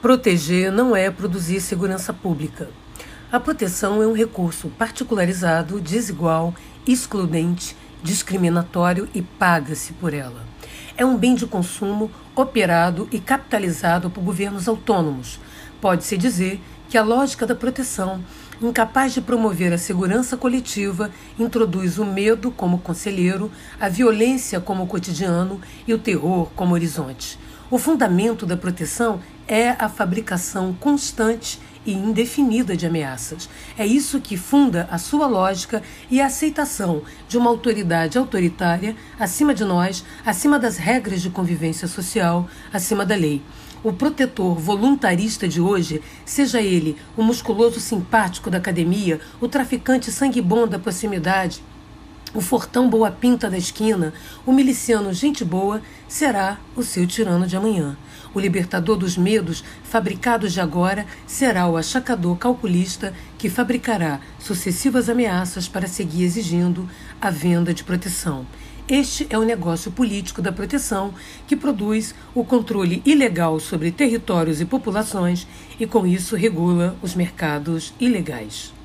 Proteger não é produzir segurança pública. A proteção é um recurso particularizado, desigual, excludente, discriminatório e paga-se por ela. É um bem de consumo operado e capitalizado por governos autônomos. Pode-se dizer que a lógica da proteção, incapaz de promover a segurança coletiva, introduz o medo como conselheiro, a violência como cotidiano e o terror como horizonte. O fundamento da proteção é a fabricação constante e indefinida de ameaças. É isso que funda a sua lógica e a aceitação de uma autoridade autoritária acima de nós, acima das regras de convivência social, acima da lei. O protetor voluntarista de hoje, seja ele o musculoso simpático da academia, o traficante sangue bom da proximidade, o fortão boa pinta da esquina, o miliciano gente boa, será o seu tirano de amanhã. O libertador dos medos, fabricados de agora, será o achacador calculista que fabricará sucessivas ameaças para seguir exigindo a venda de proteção. Este é o negócio político da proteção que produz o controle ilegal sobre territórios e populações e, com isso, regula os mercados ilegais.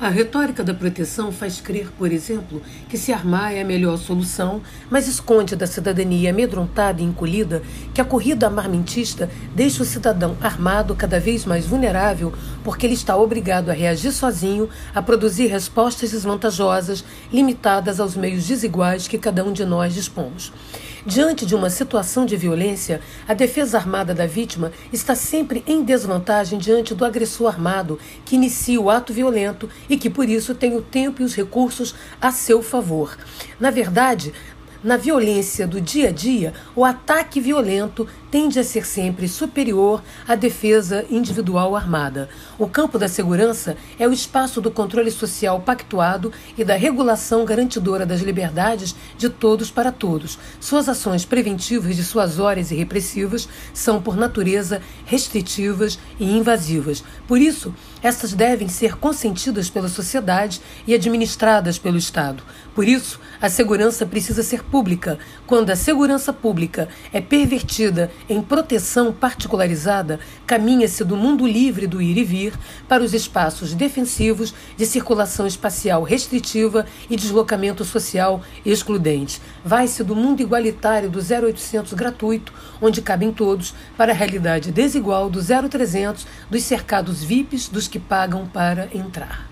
A retórica da proteção faz crer, por exemplo, que se armar é a melhor solução, mas esconde da cidadania amedrontada e encolhida que a corrida armamentista deixa o cidadão armado cada vez mais vulnerável porque ele está obrigado a reagir sozinho, a produzir respostas desvantajosas, limitadas aos meios desiguais que cada um de nós dispomos. Diante de uma situação de violência, a defesa armada da vítima está sempre em desvantagem diante do agressor armado que inicia o ato violento e que, por isso, tem o tempo e os recursos a seu favor. Na verdade, na violência do dia a dia, o ataque violento tende a ser sempre superior à defesa individual armada. O campo da segurança é o espaço do controle social pactuado e da regulação garantidora das liberdades de todos para todos. Suas ações preventivas de suas horas e repressivas são, por natureza, restritivas e invasivas. Por isso, essas devem ser consentidas pela sociedade e administradas pelo Estado. Por isso, a segurança precisa ser pública. Quando a segurança pública é pervertida em proteção particularizada, caminha-se do mundo livre do ir e vir para os espaços defensivos de circulação espacial restritiva e deslocamento social excludente. Vai-se do mundo igualitário do 0800 gratuito, onde cabem todos, para a realidade desigual do 0300 dos cercados VIPs dos que pagam para entrar.